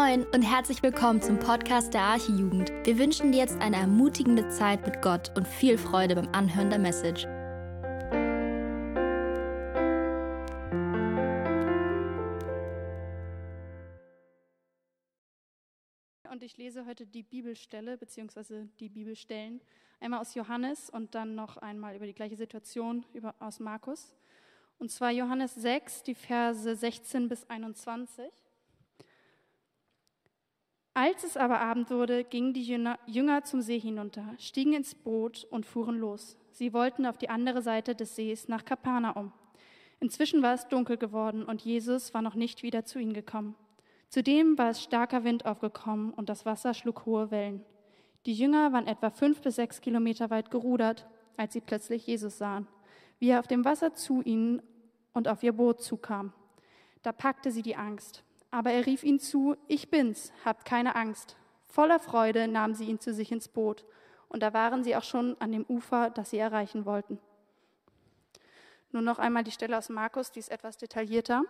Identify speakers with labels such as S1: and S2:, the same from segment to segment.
S1: Moin und herzlich willkommen zum Podcast der Archijugend. Wir wünschen dir jetzt eine ermutigende Zeit mit Gott und viel Freude beim Anhören der Message.
S2: Und ich lese heute die Bibelstelle bzw. die Bibelstellen einmal aus Johannes und dann noch einmal über die gleiche Situation über, aus Markus. Und zwar Johannes 6, die Verse 16 bis 21. Als es aber Abend wurde, gingen die Jünger zum See hinunter, stiegen ins Boot und fuhren los. Sie wollten auf die andere Seite des Sees nach Kapernaum. Inzwischen war es dunkel geworden und Jesus war noch nicht wieder zu ihnen gekommen. Zudem war es starker Wind aufgekommen und das Wasser schlug hohe Wellen. Die Jünger waren etwa fünf bis sechs Kilometer weit gerudert, als sie plötzlich Jesus sahen, wie er auf dem Wasser zu ihnen und auf ihr Boot zukam. Da packte sie die Angst. Aber er rief ihnen zu, ich bin's, habt keine Angst. Voller Freude nahmen sie ihn zu sich ins Boot, und da waren sie auch schon an dem Ufer, das sie erreichen wollten. Nun noch einmal die Stelle aus Markus, die ist etwas detaillierter,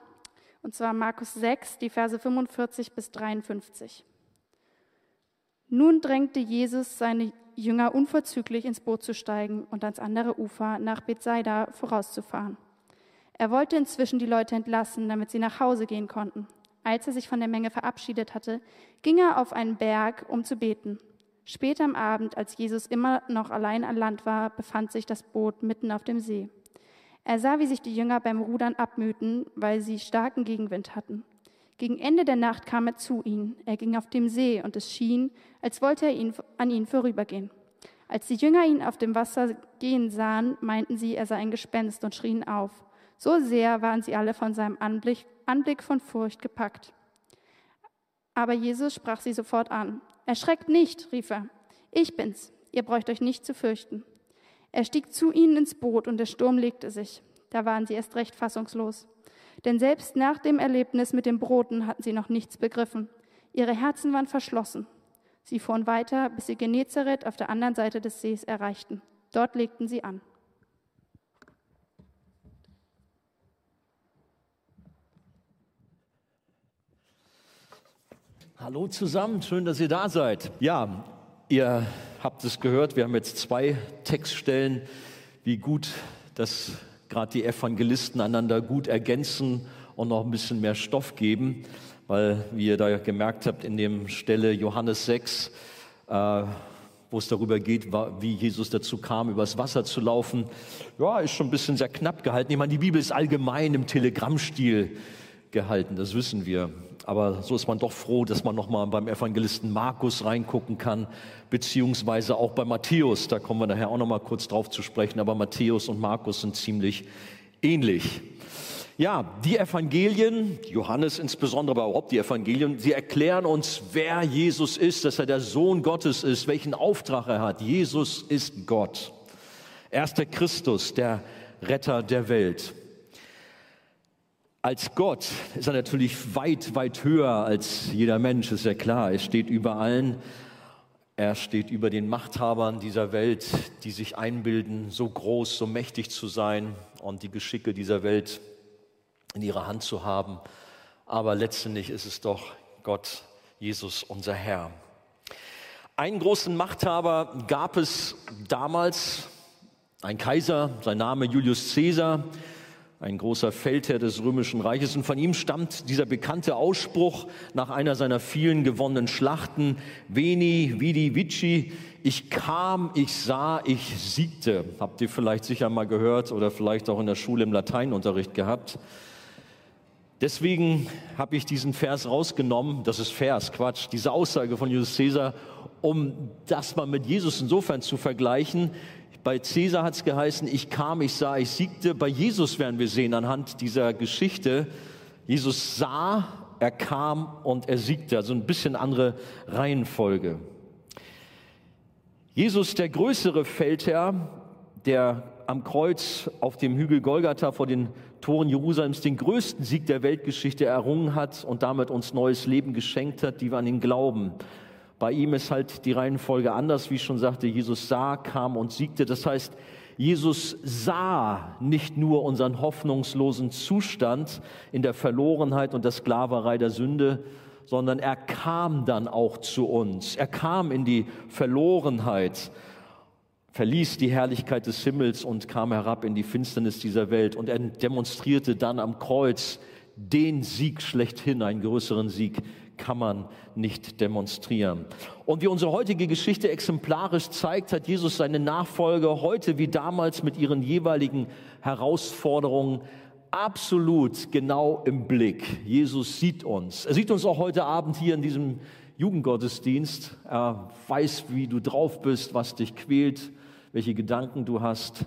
S2: und zwar Markus 6, die Verse 45 bis 53. Nun drängte Jesus seine Jünger unverzüglich ins Boot zu steigen und ans andere Ufer nach Bethsaida vorauszufahren. Er wollte inzwischen die Leute entlassen, damit sie nach Hause gehen konnten. Als er sich von der Menge verabschiedet hatte, ging er auf einen Berg, um zu beten. Später am Abend, als Jesus immer noch allein an Land war, befand sich das Boot mitten auf dem See. Er sah, wie sich die Jünger beim Rudern abmühten, weil sie starken Gegenwind hatten. Gegen Ende der Nacht kam er zu ihnen. Er ging auf dem See und es schien, als wollte er ihn, an ihnen vorübergehen. Als die Jünger ihn auf dem Wasser gehen sahen, meinten sie, er sei ein Gespenst und schrien auf. So sehr waren sie alle von seinem Anblick, Anblick von Furcht gepackt. Aber Jesus sprach sie sofort an. Erschreckt nicht, rief er. Ich bin's. Ihr braucht euch nicht zu fürchten. Er stieg zu ihnen ins Boot und der Sturm legte sich. Da waren sie erst recht fassungslos. Denn selbst nach dem Erlebnis mit den Broten hatten sie noch nichts begriffen. Ihre Herzen waren verschlossen. Sie fuhren weiter, bis sie Genezareth auf der anderen Seite des Sees erreichten. Dort legten sie an.
S3: Hallo zusammen, schön, dass ihr da seid. Ja, ihr habt es gehört, wir haben jetzt zwei Textstellen, wie gut, dass gerade die Evangelisten einander gut ergänzen und noch ein bisschen mehr Stoff geben, weil, wie ihr da gemerkt habt, in dem Stelle Johannes 6, äh, wo es darüber geht, wie Jesus dazu kam, übers Wasser zu laufen, ja, ist schon ein bisschen sehr knapp gehalten. Ich meine, die Bibel ist allgemein im Telegrammstil gehalten, das wissen wir. Aber so ist man doch froh, dass man nochmal beim Evangelisten Markus reingucken kann, beziehungsweise auch bei Matthäus. Da kommen wir nachher auch nochmal kurz drauf zu sprechen. Aber Matthäus und Markus sind ziemlich ähnlich. Ja, die Evangelien, Johannes insbesondere, aber überhaupt die Evangelien, sie erklären uns, wer Jesus ist, dass er der Sohn Gottes ist, welchen Auftrag er hat. Jesus ist Gott. Er ist der Christus, der Retter der Welt. Als Gott ist er natürlich weit, weit höher als jeder Mensch, ist ja klar. Er steht über allen. Er steht über den Machthabern dieser Welt, die sich einbilden, so groß, so mächtig zu sein und die Geschicke dieser Welt in ihrer Hand zu haben. Aber letztendlich ist es doch Gott, Jesus, unser Herr. Einen großen Machthaber gab es damals, ein Kaiser, sein Name Julius Caesar ein großer Feldherr des römischen Reiches. Und von ihm stammt dieser bekannte Ausspruch nach einer seiner vielen gewonnenen Schlachten, Veni, Vidi, Vici, ich kam, ich sah, ich siegte. Habt ihr vielleicht sicher mal gehört oder vielleicht auch in der Schule im Lateinunterricht gehabt. Deswegen habe ich diesen Vers rausgenommen, das ist Vers, Quatsch, diese Aussage von Julius Caesar, um das mal mit Jesus insofern zu vergleichen, bei Cäsar hat es geheißen, ich kam, ich sah, ich siegte. Bei Jesus werden wir sehen anhand dieser Geschichte, Jesus sah, er kam und er siegte. Also ein bisschen andere Reihenfolge. Jesus, der größere Feldherr, der am Kreuz auf dem Hügel Golgatha vor den Toren Jerusalems den größten Sieg der Weltgeschichte errungen hat und damit uns neues Leben geschenkt hat, die wir an ihn glauben. Bei ihm ist halt die Reihenfolge anders, wie ich schon sagte. Jesus sah, kam und siegte. Das heißt, Jesus sah nicht nur unseren hoffnungslosen Zustand in der Verlorenheit und der Sklaverei der Sünde, sondern er kam dann auch zu uns. Er kam in die Verlorenheit, verließ die Herrlichkeit des Himmels und kam herab in die Finsternis dieser Welt. Und er demonstrierte dann am Kreuz den Sieg schlechthin, einen größeren Sieg kann man nicht demonstrieren. Und wie unsere heutige Geschichte exemplarisch zeigt, hat Jesus seine Nachfolger heute wie damals mit ihren jeweiligen Herausforderungen absolut genau im Blick. Jesus sieht uns. Er sieht uns auch heute Abend hier in diesem Jugendgottesdienst. Er weiß, wie du drauf bist, was dich quält, welche Gedanken du hast.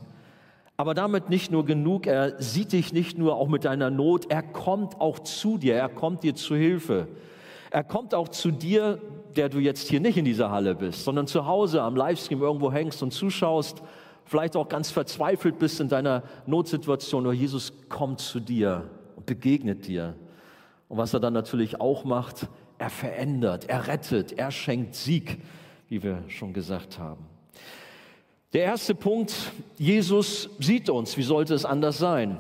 S3: Aber damit nicht nur genug, er sieht dich nicht nur auch mit deiner Not, er kommt auch zu dir, er kommt dir zu Hilfe. Er kommt auch zu dir, der du jetzt hier nicht in dieser Halle bist, sondern zu Hause am Livestream irgendwo hängst und zuschaust vielleicht auch ganz verzweifelt bist in deiner Notsituation, aber Jesus kommt zu dir und begegnet dir. Und was er dann natürlich auch macht, er verändert, er rettet, er schenkt Sieg, wie wir schon gesagt haben. Der erste Punkt, Jesus sieht uns. Wie sollte es anders sein?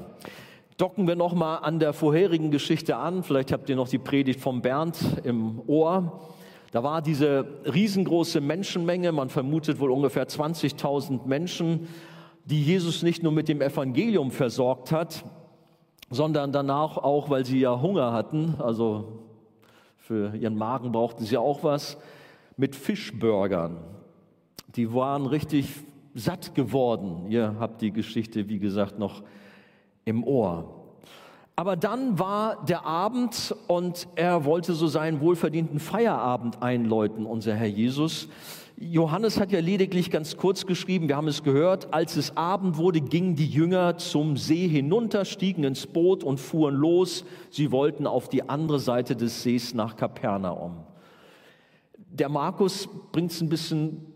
S3: Docken wir noch mal an der vorherigen Geschichte an. Vielleicht habt ihr noch die Predigt von Bernd im Ohr. Da war diese riesengroße Menschenmenge, man vermutet wohl ungefähr 20.000 Menschen, die Jesus nicht nur mit dem Evangelium versorgt hat, sondern danach auch, weil sie ja Hunger hatten, also für ihren Magen brauchten sie auch was, mit Fischburgern. Die waren richtig satt geworden. Ihr habt die Geschichte, wie gesagt, noch im Ohr. Aber dann war der Abend und er wollte so seinen wohlverdienten Feierabend einläuten, unser Herr Jesus. Johannes hat ja lediglich ganz kurz geschrieben, wir haben es gehört, als es Abend wurde, gingen die Jünger zum See hinunter, stiegen ins Boot und fuhren los. Sie wollten auf die andere Seite des Sees nach Kapernaum. Der Markus bringt es ein bisschen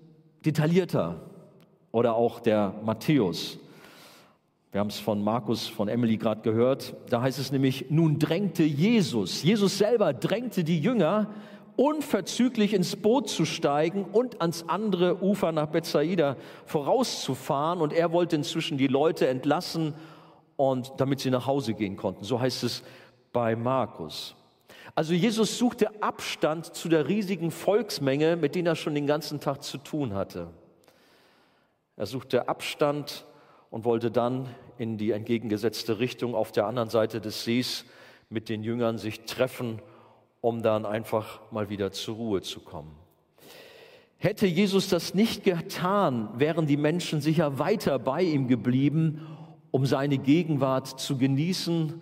S3: detaillierter oder auch der Matthäus. Wir haben es von Markus, von Emily gerade gehört. Da heißt es nämlich, nun drängte Jesus, Jesus selber drängte die Jünger, unverzüglich ins Boot zu steigen und ans andere Ufer nach Bethsaida vorauszufahren. Und er wollte inzwischen die Leute entlassen und damit sie nach Hause gehen konnten. So heißt es bei Markus. Also Jesus suchte Abstand zu der riesigen Volksmenge, mit denen er schon den ganzen Tag zu tun hatte. Er suchte Abstand und wollte dann in die entgegengesetzte Richtung auf der anderen Seite des Sees mit den Jüngern sich treffen, um dann einfach mal wieder zur Ruhe zu kommen. Hätte Jesus das nicht getan, wären die Menschen sicher weiter bei ihm geblieben, um seine Gegenwart zu genießen,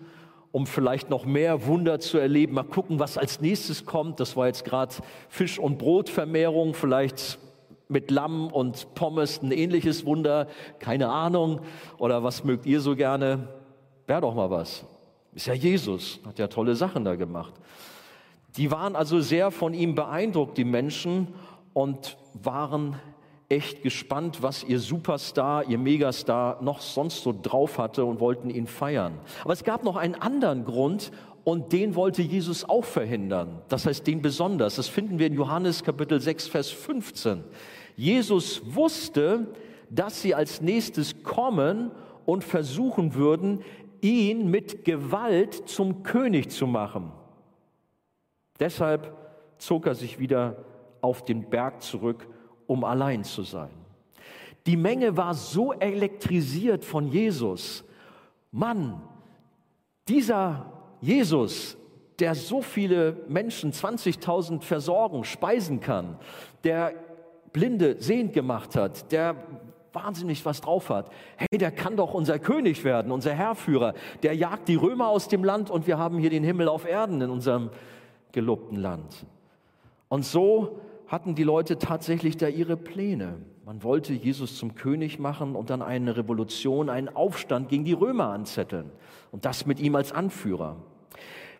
S3: um vielleicht noch mehr Wunder zu erleben. Mal gucken, was als nächstes kommt. Das war jetzt gerade Fisch- und Brotvermehrung. Vielleicht mit Lamm und Pommes ein ähnliches Wunder, keine Ahnung. Oder was mögt ihr so gerne? Wäre doch mal was. Ist ja Jesus, hat ja tolle Sachen da gemacht. Die waren also sehr von ihm beeindruckt, die Menschen, und waren echt gespannt, was ihr Superstar, ihr Megastar noch sonst so drauf hatte und wollten ihn feiern. Aber es gab noch einen anderen Grund und den wollte Jesus auch verhindern. Das heißt, den besonders. Das finden wir in Johannes Kapitel 6, Vers 15. Jesus wusste, dass sie als nächstes kommen und versuchen würden, ihn mit Gewalt zum König zu machen. Deshalb zog er sich wieder auf den Berg zurück, um allein zu sein. Die Menge war so elektrisiert von Jesus. Mann, dieser Jesus, der so viele Menschen, 20.000 versorgen, speisen kann, der Blinde sehend gemacht hat, der wahnsinnig was drauf hat. Hey, der kann doch unser König werden, unser Herrführer. Der jagt die Römer aus dem Land und wir haben hier den Himmel auf Erden in unserem gelobten Land. Und so hatten die Leute tatsächlich da ihre Pläne. Man wollte Jesus zum König machen und dann eine Revolution, einen Aufstand gegen die Römer anzetteln. Und das mit ihm als Anführer.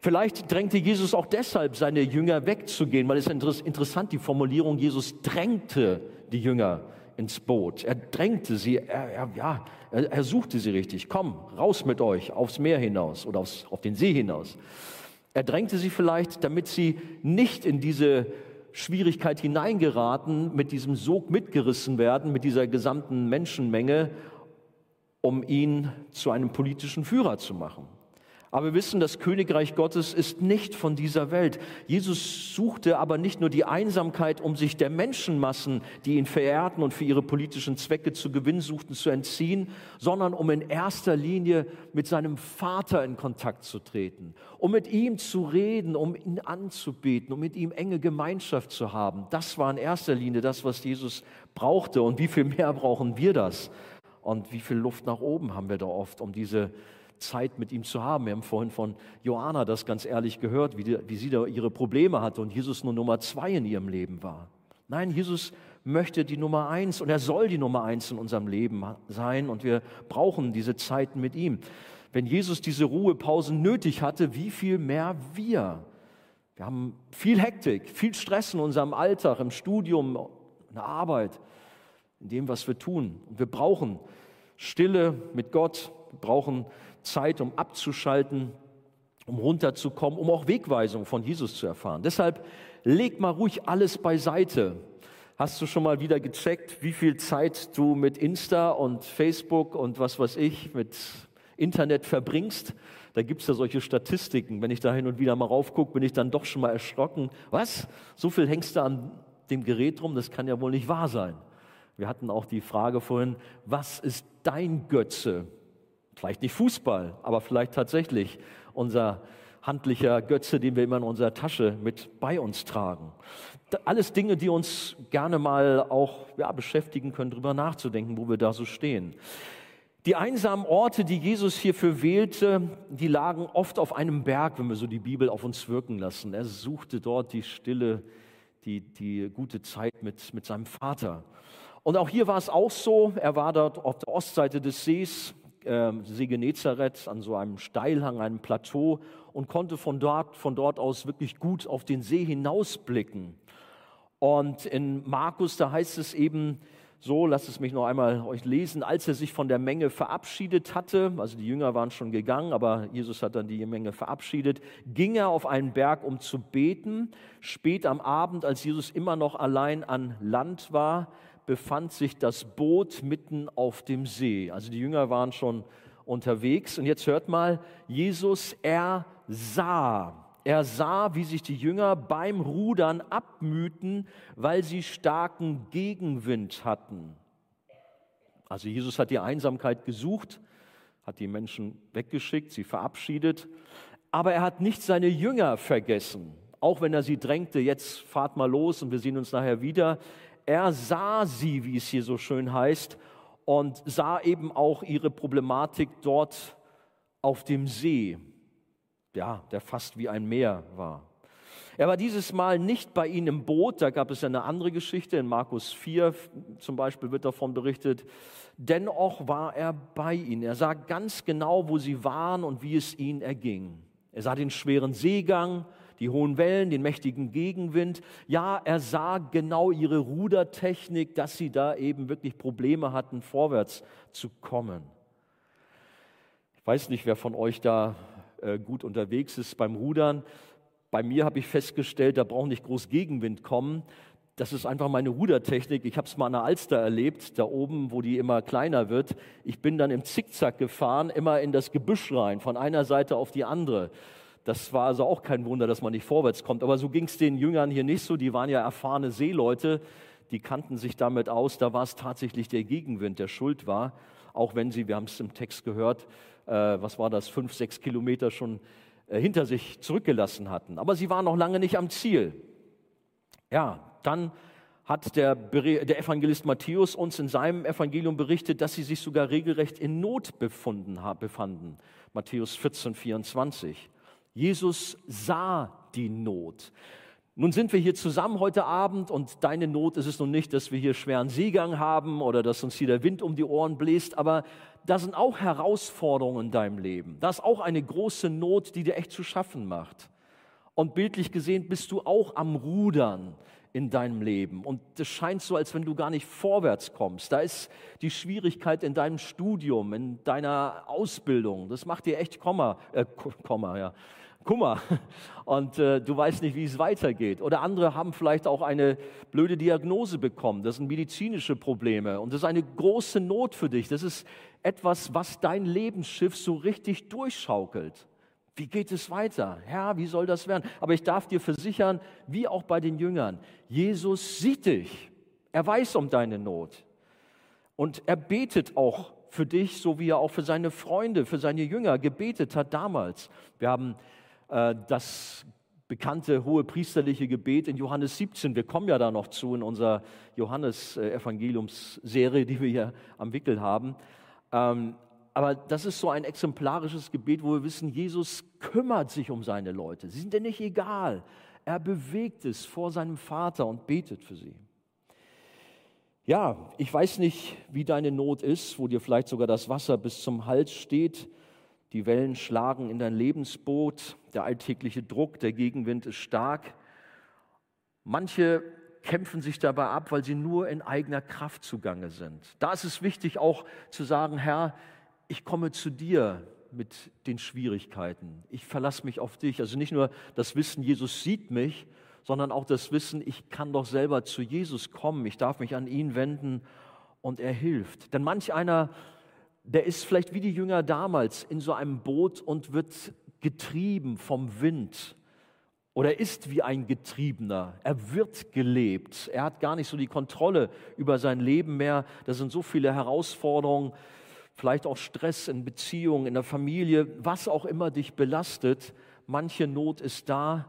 S3: Vielleicht drängte Jesus auch deshalb seine Jünger wegzugehen, weil es ist interessant, die Formulierung, Jesus drängte die Jünger ins Boot. Er drängte sie, er, er, ja, er, er, suchte sie richtig. Komm, raus mit euch aufs Meer hinaus oder aufs, auf den See hinaus. Er drängte sie vielleicht, damit sie nicht in diese Schwierigkeit hineingeraten, mit diesem Sog mitgerissen werden, mit dieser gesamten Menschenmenge, um ihn zu einem politischen Führer zu machen. Aber wir wissen, das Königreich Gottes ist nicht von dieser Welt. Jesus suchte aber nicht nur die Einsamkeit, um sich der Menschenmassen, die ihn verehrten und für ihre politischen Zwecke zu gewinnen suchten, zu entziehen, sondern um in erster Linie mit seinem Vater in Kontakt zu treten, um mit ihm zu reden, um ihn anzubeten, um mit ihm enge Gemeinschaft zu haben. Das war in erster Linie das, was Jesus brauchte. Und wie viel mehr brauchen wir das? Und wie viel Luft nach oben haben wir da oft, um diese Zeit mit ihm zu haben. Wir haben vorhin von Johanna das ganz ehrlich gehört, wie, die, wie sie da ihre Probleme hatte und Jesus nur Nummer zwei in ihrem Leben war. Nein, Jesus möchte die Nummer eins und er soll die Nummer eins in unserem Leben sein und wir brauchen diese Zeiten mit ihm. Wenn Jesus diese Ruhepausen nötig hatte, wie viel mehr wir? Wir haben viel Hektik, viel Stress in unserem Alltag, im Studium, in der Arbeit, in dem, was wir tun. Und wir brauchen Stille mit Gott, wir brauchen Zeit, um abzuschalten, um runterzukommen, um auch Wegweisung von Jesus zu erfahren. Deshalb leg mal ruhig alles beiseite. Hast du schon mal wieder gecheckt, wie viel Zeit du mit Insta und Facebook und was weiß ich, mit Internet verbringst? Da gibt es ja solche Statistiken. Wenn ich da hin und wieder mal raufgucke, bin ich dann doch schon mal erschrocken. Was? So viel hängst du an dem Gerät rum? Das kann ja wohl nicht wahr sein. Wir hatten auch die Frage vorhin, was ist dein Götze? Vielleicht nicht Fußball, aber vielleicht tatsächlich unser handlicher Götze, den wir immer in unserer Tasche mit bei uns tragen. Alles Dinge, die uns gerne mal auch ja, beschäftigen können, darüber nachzudenken, wo wir da so stehen. Die einsamen Orte, die Jesus hierfür wählte, die lagen oft auf einem Berg, wenn wir so die Bibel auf uns wirken lassen. Er suchte dort die Stille, die, die gute Zeit mit, mit seinem Vater. Und auch hier war es auch so, er war dort auf der Ostseite des Sees, äh, See Genezareth an so einem Steilhang, einem Plateau und konnte von dort, von dort aus wirklich gut auf den See hinausblicken. Und in Markus, da heißt es eben so, lasst es mich noch einmal euch lesen, als er sich von der Menge verabschiedet hatte, also die Jünger waren schon gegangen, aber Jesus hat dann die Menge verabschiedet, ging er auf einen Berg, um zu beten. Spät am Abend, als Jesus immer noch allein an Land war, befand sich das Boot mitten auf dem See. Also die Jünger waren schon unterwegs. Und jetzt hört mal, Jesus, er sah. Er sah, wie sich die Jünger beim Rudern abmühten, weil sie starken Gegenwind hatten. Also Jesus hat die Einsamkeit gesucht, hat die Menschen weggeschickt, sie verabschiedet, aber er hat nicht seine Jünger vergessen, auch wenn er sie drängte, jetzt fahrt mal los und wir sehen uns nachher wieder. Er sah sie, wie es hier so schön heißt, und sah eben auch ihre Problematik dort auf dem See, ja, der fast wie ein Meer war. Er war dieses Mal nicht bei ihnen im Boot, da gab es eine andere Geschichte, in Markus 4 zum Beispiel wird davon berichtet. Dennoch war er bei ihnen. Er sah ganz genau, wo sie waren und wie es ihnen erging. Er sah den schweren Seegang, die hohen Wellen, den mächtigen Gegenwind. Ja, er sah genau ihre Rudertechnik, dass sie da eben wirklich Probleme hatten, vorwärts zu kommen. Ich weiß nicht, wer von euch da äh, gut unterwegs ist beim Rudern. Bei mir habe ich festgestellt, da braucht nicht groß Gegenwind kommen. Das ist einfach meine Rudertechnik. Ich habe es mal an der Alster erlebt, da oben, wo die immer kleiner wird. Ich bin dann im Zickzack gefahren, immer in das Gebüsch rein, von einer Seite auf die andere. Das war also auch kein Wunder, dass man nicht vorwärts kommt. Aber so ging es den Jüngern hier nicht so. Die waren ja erfahrene Seeleute, die kannten sich damit aus. Da war es tatsächlich der Gegenwind, der schuld war. Auch wenn sie, wir haben es im Text gehört, äh, was war das, fünf, sechs Kilometer schon äh, hinter sich zurückgelassen hatten. Aber sie waren noch lange nicht am Ziel. Ja, dann hat der, der, Evangelist Matthäus uns in seinem Evangelium berichtet, dass sie sich sogar regelrecht in Not befunden, befanden. Matthäus 14, 24. Jesus sah die Not. Nun sind wir hier zusammen heute Abend und deine Not ist es nun nicht, dass wir hier schweren Seegang haben oder dass uns hier der Wind um die Ohren bläst, aber da sind auch Herausforderungen in deinem Leben. Da ist auch eine große Not, die dir echt zu schaffen macht. Und bildlich gesehen bist du auch am Rudern in deinem Leben. Und es scheint so, als wenn du gar nicht vorwärts kommst. Da ist die Schwierigkeit in deinem Studium, in deiner Ausbildung. Das macht dir echt Komma, äh, Komma, ja Kummer und äh, du weißt nicht, wie es weitergeht. Oder andere haben vielleicht auch eine blöde Diagnose bekommen. Das sind medizinische Probleme und das ist eine große Not für dich. Das ist etwas, was dein Lebensschiff so richtig durchschaukelt. Wie geht es weiter? Herr, wie soll das werden? Aber ich darf dir versichern, wie auch bei den Jüngern, Jesus sieht dich. Er weiß um deine Not. Und er betet auch für dich, so wie er auch für seine Freunde, für seine Jünger gebetet hat damals. Wir haben das bekannte hohe priesterliche Gebet in Johannes 17. Wir kommen ja da noch zu in unserer Johannes-Evangeliumsserie, die wir hier am Wickel haben. Ähm, aber das ist so ein exemplarisches Gebet, wo wir wissen, Jesus kümmert sich um seine Leute. Sie sind ja nicht egal. Er bewegt es vor seinem Vater und betet für sie. Ja, ich weiß nicht, wie deine Not ist, wo dir vielleicht sogar das Wasser bis zum Hals steht. Die Wellen schlagen in dein Lebensboot, der alltägliche Druck, der Gegenwind ist stark. Manche kämpfen sich dabei ab, weil sie nur in eigener Kraft zugange sind. Da ist es wichtig auch zu sagen, Herr, ich komme zu dir mit den Schwierigkeiten. Ich verlasse mich auf dich. Also nicht nur das Wissen, Jesus sieht mich, sondern auch das Wissen, ich kann doch selber zu Jesus kommen, ich darf mich an ihn wenden und er hilft. Denn manch einer, der ist vielleicht wie die Jünger damals in so einem Boot und wird getrieben vom Wind oder ist wie ein Getriebener. Er wird gelebt. Er hat gar nicht so die Kontrolle über sein Leben mehr. Da sind so viele Herausforderungen, vielleicht auch Stress in Beziehungen, in der Familie, was auch immer dich belastet. Manche Not ist da,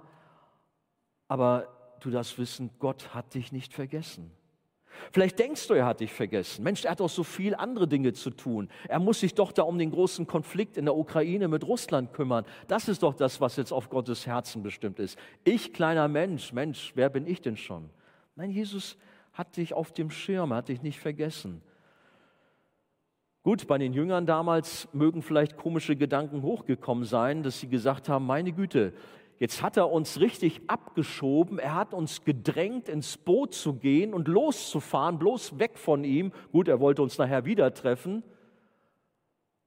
S3: aber du darfst wissen, Gott hat dich nicht vergessen. Vielleicht denkst du, er hat dich vergessen. Mensch, er hat doch so viel andere Dinge zu tun. Er muss sich doch da um den großen Konflikt in der Ukraine mit Russland kümmern. Das ist doch das, was jetzt auf Gottes Herzen bestimmt ist. Ich, kleiner Mensch, Mensch, wer bin ich denn schon? Nein, Jesus hat dich auf dem Schirm, hat dich nicht vergessen. Gut, bei den Jüngern damals mögen vielleicht komische Gedanken hochgekommen sein, dass sie gesagt haben, meine Güte, Jetzt hat er uns richtig abgeschoben, er hat uns gedrängt, ins Boot zu gehen und loszufahren, bloß weg von ihm. Gut, er wollte uns nachher wieder treffen.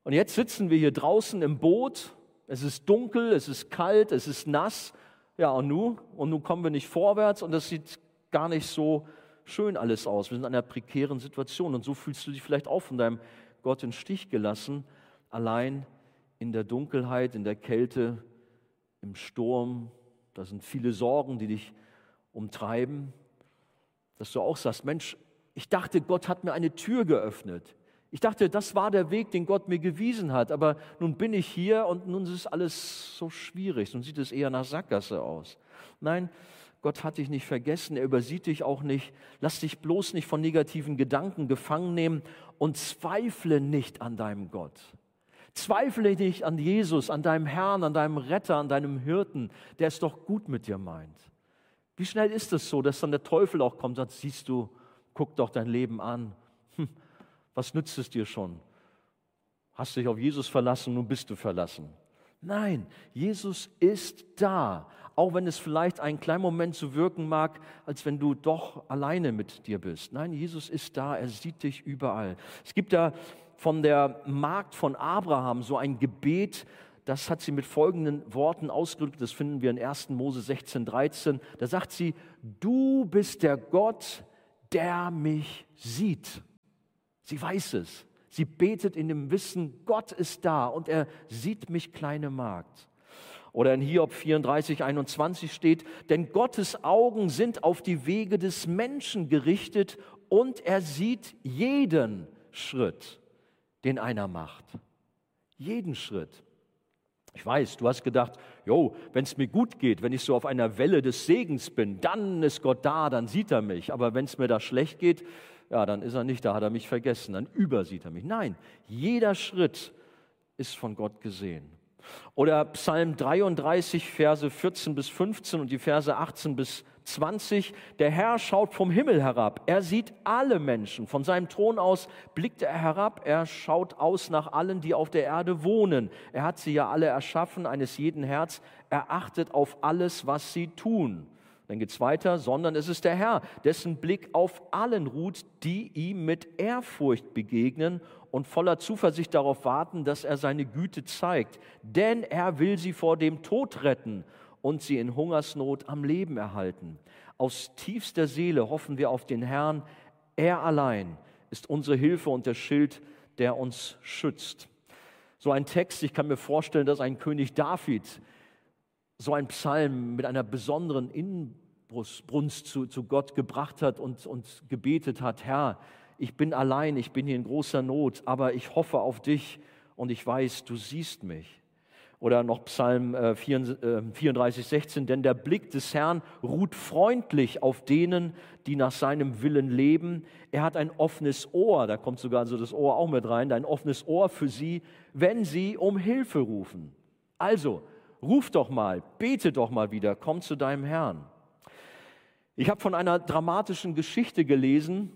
S3: Und jetzt sitzen wir hier draußen im Boot, es ist dunkel, es ist kalt, es ist nass. Ja, und nun? Und nun kommen wir nicht vorwärts und das sieht gar nicht so schön alles aus. Wir sind in einer prekären Situation und so fühlst du dich vielleicht auch von deinem Gott in Stich gelassen, allein in der Dunkelheit, in der Kälte, im Sturm, da sind viele Sorgen, die dich umtreiben, dass du auch sagst, Mensch, ich dachte, Gott hat mir eine Tür geöffnet. Ich dachte, das war der Weg, den Gott mir gewiesen hat, aber nun bin ich hier und nun ist alles so schwierig, nun sieht es eher nach Sackgasse aus. Nein, Gott hat dich nicht vergessen, er übersieht dich auch nicht. Lass dich bloß nicht von negativen Gedanken gefangen nehmen und zweifle nicht an deinem Gott. Zweifle nicht an Jesus, an deinem Herrn, an deinem Retter, an deinem Hirten, der es doch gut mit dir meint. Wie schnell ist es so, dass dann der Teufel auch kommt und sagt, siehst du, guck doch dein Leben an. Hm, was nützt es dir schon? Hast dich auf Jesus verlassen, nun bist du verlassen. Nein, Jesus ist da, auch wenn es vielleicht einen kleinen Moment so wirken mag, als wenn du doch alleine mit dir bist. Nein, Jesus ist da, er sieht dich überall. Es gibt da von der Magd von Abraham so ein Gebet, das hat sie mit folgenden Worten ausgedrückt, das finden wir in 1. Mose 16, 13. Da sagt sie, du bist der Gott, der mich sieht. Sie weiß es. Sie betet in dem Wissen, Gott ist da und er sieht mich, kleine Magd. Oder in Hiob 34, 21 steht, denn Gottes Augen sind auf die Wege des Menschen gerichtet und er sieht jeden Schritt den einer macht. Jeden Schritt. Ich weiß, du hast gedacht, jo, wenn es mir gut geht, wenn ich so auf einer Welle des Segens bin, dann ist Gott da, dann sieht er mich. Aber wenn es mir da schlecht geht, ja, dann ist er nicht da, hat er mich vergessen, dann übersieht er mich. Nein, jeder Schritt ist von Gott gesehen. Oder Psalm 33, Verse 14 bis 15 und die Verse 18 bis 20, der Herr schaut vom Himmel herab. Er sieht alle Menschen. Von seinem Thron aus blickt er herab. Er schaut aus nach allen, die auf der Erde wohnen. Er hat sie ja alle erschaffen, eines jeden Herz. Er achtet auf alles, was sie tun. Dann geht es weiter, sondern es ist der Herr, dessen Blick auf allen ruht, die ihm mit Ehrfurcht begegnen und voller Zuversicht darauf warten, dass er seine Güte zeigt. Denn er will sie vor dem Tod retten und sie in Hungersnot am Leben erhalten. Aus tiefster Seele hoffen wir auf den Herrn. Er allein ist unsere Hilfe und der Schild, der uns schützt. So ein Text, ich kann mir vorstellen, dass ein König David so ein Psalm mit einer besonderen Inbrunst zu, zu Gott gebracht hat und, und gebetet hat, Herr, ich bin allein, ich bin hier in großer Not, aber ich hoffe auf dich und ich weiß, du siehst mich. Oder noch Psalm 34, 16, äh, denn der Blick des Herrn ruht freundlich auf denen, die nach seinem Willen leben. Er hat ein offenes Ohr, da kommt sogar so das Ohr auch mit rein, ein offenes Ohr für sie, wenn sie um Hilfe rufen. Also, ruf doch mal, bete doch mal wieder, komm zu deinem Herrn. Ich habe von einer dramatischen Geschichte gelesen.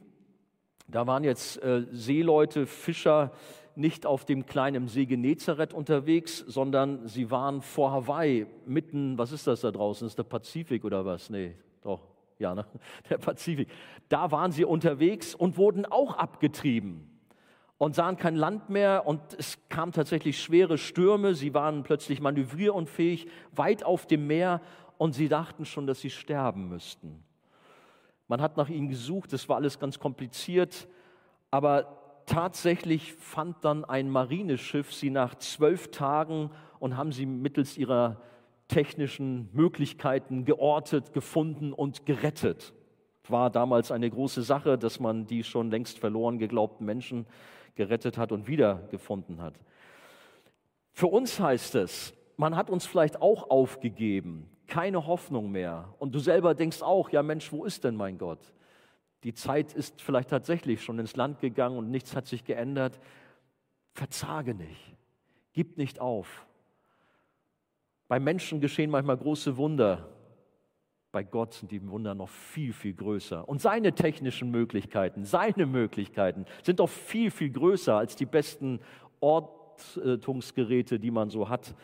S3: Da waren jetzt äh, Seeleute, Fischer, nicht auf dem kleinen See Genezareth unterwegs, sondern sie waren vor Hawaii, mitten, was ist das da draußen? Ist der Pazifik oder was? Nee, doch, ja, ne? der Pazifik. Da waren sie unterwegs und wurden auch abgetrieben und sahen kein Land mehr und es kamen tatsächlich schwere Stürme. Sie waren plötzlich manövrierunfähig, weit auf dem Meer und sie dachten schon, dass sie sterben müssten. Man hat nach ihnen gesucht, es war alles ganz kompliziert, aber tatsächlich fand dann ein Marineschiff sie nach zwölf Tagen und haben sie mittels ihrer technischen Möglichkeiten geortet, gefunden und gerettet. War damals eine große Sache, dass man die schon längst verloren geglaubten Menschen gerettet hat und wiedergefunden hat. Für uns heißt es, man hat uns vielleicht auch aufgegeben, keine Hoffnung mehr. Und du selber denkst auch, ja Mensch, wo ist denn mein Gott? Die Zeit ist vielleicht tatsächlich schon ins Land gegangen und nichts hat sich geändert. Verzage nicht. Gib nicht auf. Bei Menschen geschehen manchmal große Wunder. Bei Gott sind die Wunder noch viel, viel größer. Und seine technischen Möglichkeiten, seine Möglichkeiten sind doch viel, viel größer als die besten Ortungsgeräte, die man so hat.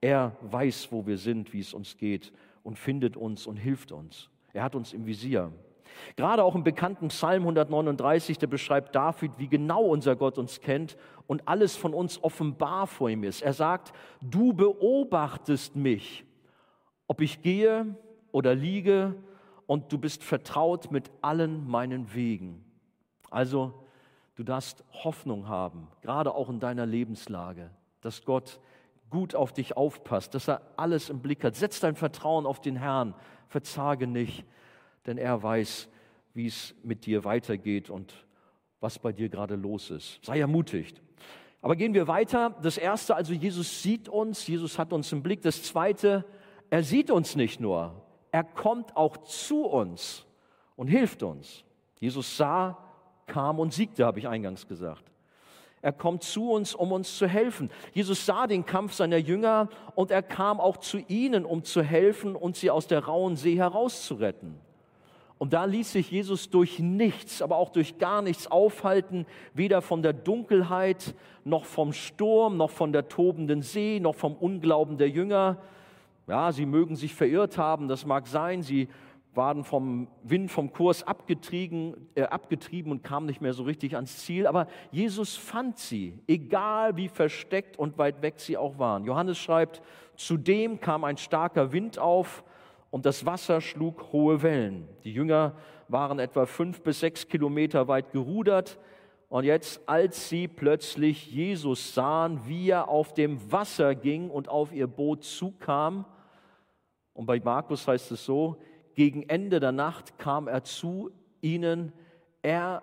S3: Er weiß, wo wir sind, wie es uns geht und findet uns und hilft uns. Er hat uns im Visier. Gerade auch im bekannten Psalm 139, der beschreibt David, wie genau unser Gott uns kennt und alles von uns offenbar vor ihm ist. Er sagt, du beobachtest mich, ob ich gehe oder liege und du bist vertraut mit allen meinen Wegen. Also du darfst Hoffnung haben, gerade auch in deiner Lebenslage, dass Gott gut auf dich aufpasst, dass er alles im Blick hat. Setz dein Vertrauen auf den Herrn, verzage nicht denn er weiß, wie es mit dir weitergeht und was bei dir gerade los ist. Sei ermutigt. Aber gehen wir weiter. Das erste, also Jesus sieht uns, Jesus hat uns im Blick. Das zweite, er sieht uns nicht nur, er kommt auch zu uns und hilft uns. Jesus sah, kam und siegte, habe ich eingangs gesagt. Er kommt zu uns, um uns zu helfen. Jesus sah den Kampf seiner Jünger und er kam auch zu ihnen, um zu helfen und sie aus der rauen See herauszuretten. Und da ließ sich Jesus durch nichts, aber auch durch gar nichts aufhalten, weder von der Dunkelheit, noch vom Sturm, noch von der tobenden See, noch vom Unglauben der Jünger. Ja, sie mögen sich verirrt haben, das mag sein, sie waren vom Wind, vom Kurs abgetrieben, äh, abgetrieben und kamen nicht mehr so richtig ans Ziel. Aber Jesus fand sie, egal wie versteckt und weit weg sie auch waren. Johannes schreibt, zudem kam ein starker Wind auf und das Wasser schlug hohe Wellen. Die Jünger waren etwa fünf bis sechs Kilometer weit gerudert. Und jetzt, als sie plötzlich Jesus sahen, wie er auf dem Wasser ging und auf ihr Boot zukam, und bei Markus heißt es so, gegen Ende der Nacht kam er zu ihnen, er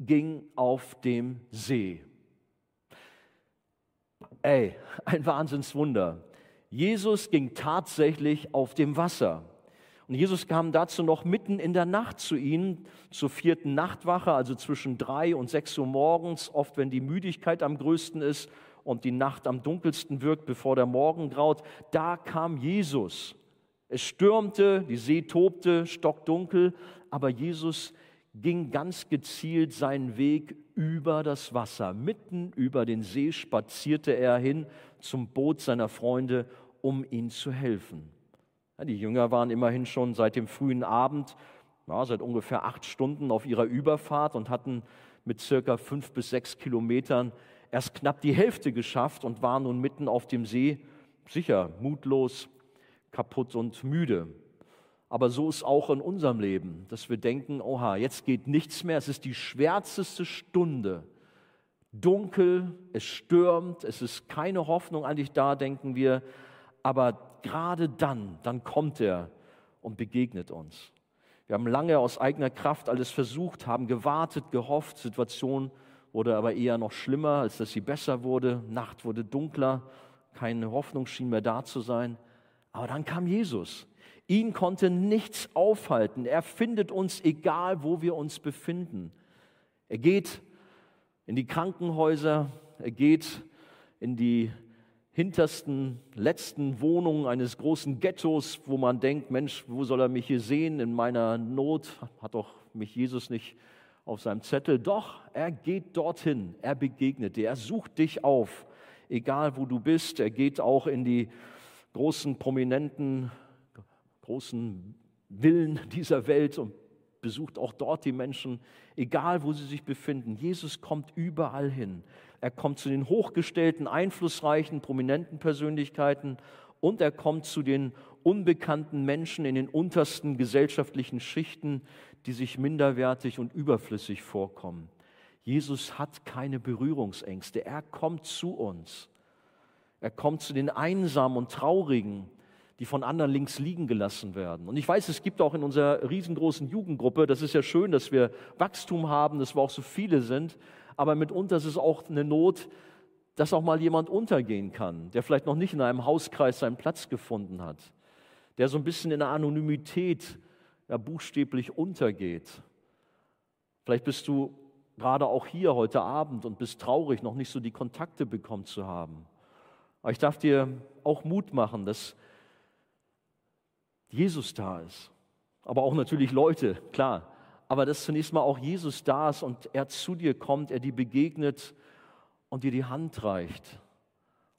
S3: ging auf dem See. Ey, ein Wahnsinnswunder. Jesus ging tatsächlich auf dem Wasser. Und Jesus kam dazu noch mitten in der Nacht zu ihnen, zur vierten Nachtwache, also zwischen drei und sechs Uhr morgens, oft wenn die Müdigkeit am größten ist und die Nacht am dunkelsten wirkt, bevor der Morgen graut. Da kam Jesus. Es stürmte, die See tobte, stockdunkel, aber Jesus ging ganz gezielt seinen Weg über das Wasser. Mitten über den See spazierte er hin zum Boot seiner Freunde um ihnen zu helfen. Ja, die Jünger waren immerhin schon seit dem frühen Abend, ja, seit ungefähr acht Stunden auf ihrer Überfahrt und hatten mit circa fünf bis sechs Kilometern erst knapp die Hälfte geschafft und waren nun mitten auf dem See, sicher mutlos, kaputt und müde. Aber so ist auch in unserem Leben, dass wir denken, oha, jetzt geht nichts mehr, es ist die schwärzeste Stunde dunkel, es stürmt, es ist keine Hoffnung eigentlich da, denken wir. Aber gerade dann, dann kommt er und begegnet uns. Wir haben lange aus eigener Kraft alles versucht, haben gewartet, gehofft. Situation wurde aber eher noch schlimmer, als dass sie besser wurde. Nacht wurde dunkler, keine Hoffnung schien mehr da zu sein. Aber dann kam Jesus. Ihn konnte nichts aufhalten. Er findet uns, egal wo wir uns befinden. Er geht in die Krankenhäuser, er geht in die hintersten, letzten Wohnungen eines großen Ghettos, wo man denkt, Mensch, wo soll er mich hier sehen in meiner Not? Hat doch mich Jesus nicht auf seinem Zettel. Doch, er geht dorthin, er begegnet dir, er sucht dich auf, egal wo du bist. Er geht auch in die großen, prominenten, großen Villen dieser Welt und besucht auch dort die Menschen, egal wo sie sich befinden. Jesus kommt überall hin. Er kommt zu den hochgestellten, einflussreichen, prominenten Persönlichkeiten und er kommt zu den unbekannten Menschen in den untersten gesellschaftlichen Schichten, die sich minderwertig und überflüssig vorkommen. Jesus hat keine Berührungsängste. Er kommt zu uns. Er kommt zu den Einsamen und Traurigen, die von anderen links liegen gelassen werden. Und ich weiß, es gibt auch in unserer riesengroßen Jugendgruppe, das ist ja schön, dass wir Wachstum haben, dass wir auch so viele sind, aber mitunter ist es auch eine Not, dass auch mal jemand untergehen kann, der vielleicht noch nicht in einem Hauskreis seinen Platz gefunden hat, der so ein bisschen in der Anonymität ja, buchstäblich untergeht. Vielleicht bist du gerade auch hier heute Abend und bist traurig, noch nicht so die Kontakte bekommen zu haben. Aber ich darf dir auch Mut machen, dass Jesus da ist. Aber auch natürlich Leute, klar. Aber dass zunächst mal auch Jesus da ist und er zu dir kommt, er dir begegnet und dir die Hand reicht.